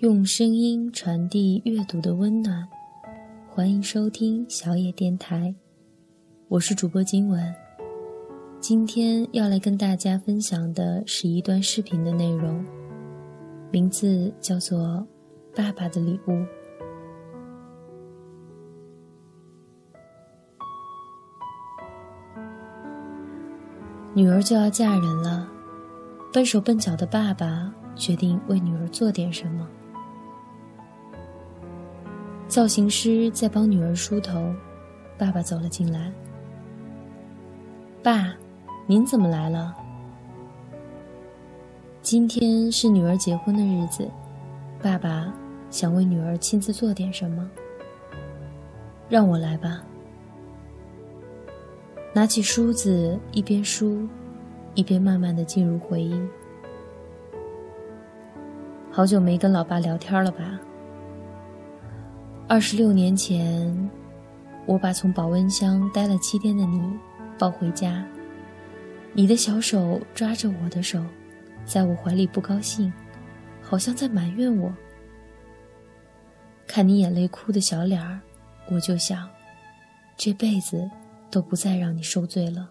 用声音传递阅读的温暖，欢迎收听小野电台，我是主播金文。今天要来跟大家分享的是一段视频的内容，名字叫做《爸爸的礼物》。女儿就要嫁人了，笨手笨脚的爸爸决定为女儿做点什么。造型师在帮女儿梳头，爸爸走了进来。爸，您怎么来了？今天是女儿结婚的日子，爸爸想为女儿亲自做点什么。让我来吧。拿起梳子，一边梳，一边慢慢的进入回忆。好久没跟老爸聊天了吧？二十六年前，我把从保温箱待了七天的你抱回家，你的小手抓着我的手，在我怀里不高兴，好像在埋怨我。看你眼泪哭的小脸儿，我就想，这辈子都不再让你受罪了，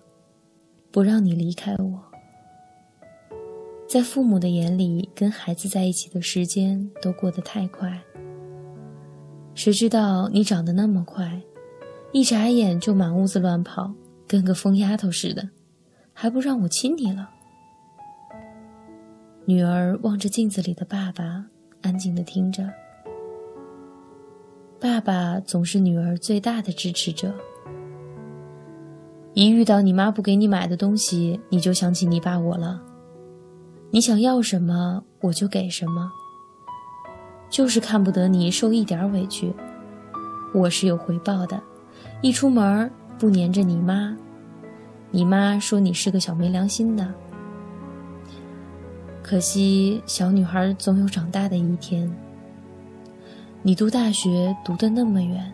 不让你离开我。在父母的眼里，跟孩子在一起的时间都过得太快。谁知道你长得那么快，一眨眼就满屋子乱跑，跟个疯丫头似的，还不让我亲你了？女儿望着镜子里的爸爸，安静的听着。爸爸总是女儿最大的支持者。一遇到你妈不给你买的东西，你就想起你爸我了。你想要什么，我就给什么。就是看不得你受一点委屈，我是有回报的。一出门不粘着你妈，你妈说你是个小没良心的。可惜小女孩总有长大的一天。你读大学读得那么远，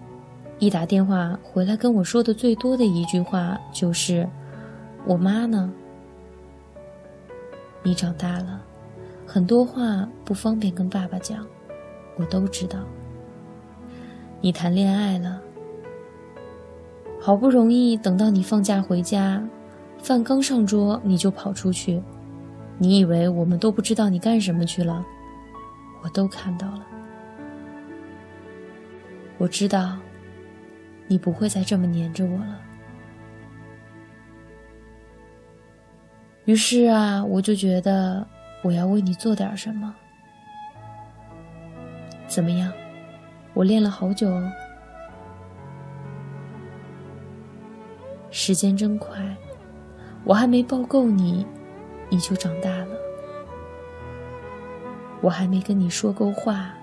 一打电话回来跟我说的最多的一句话就是：“我妈呢？”你长大了，很多话不方便跟爸爸讲。我都知道，你谈恋爱了。好不容易等到你放假回家，饭刚上桌你就跑出去，你以为我们都不知道你干什么去了？我都看到了。我知道，你不会再这么黏着我了。于是啊，我就觉得我要为你做点什么。怎么样？我练了好久哦。时间真快，我还没抱够你，你就长大了；我还没跟你说够话，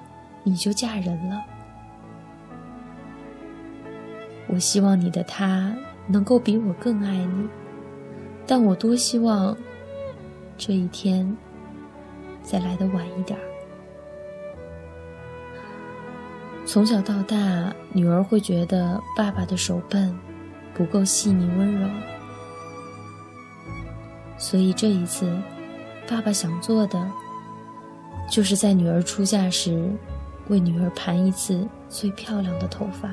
你就嫁人了。我希望你的他能够比我更爱你，但我多希望这一天再来的晚一点儿。从小到大，女儿会觉得爸爸的手笨，不够细腻温柔。所以这一次，爸爸想做的，就是在女儿出嫁时，为女儿盘一次最漂亮的头发。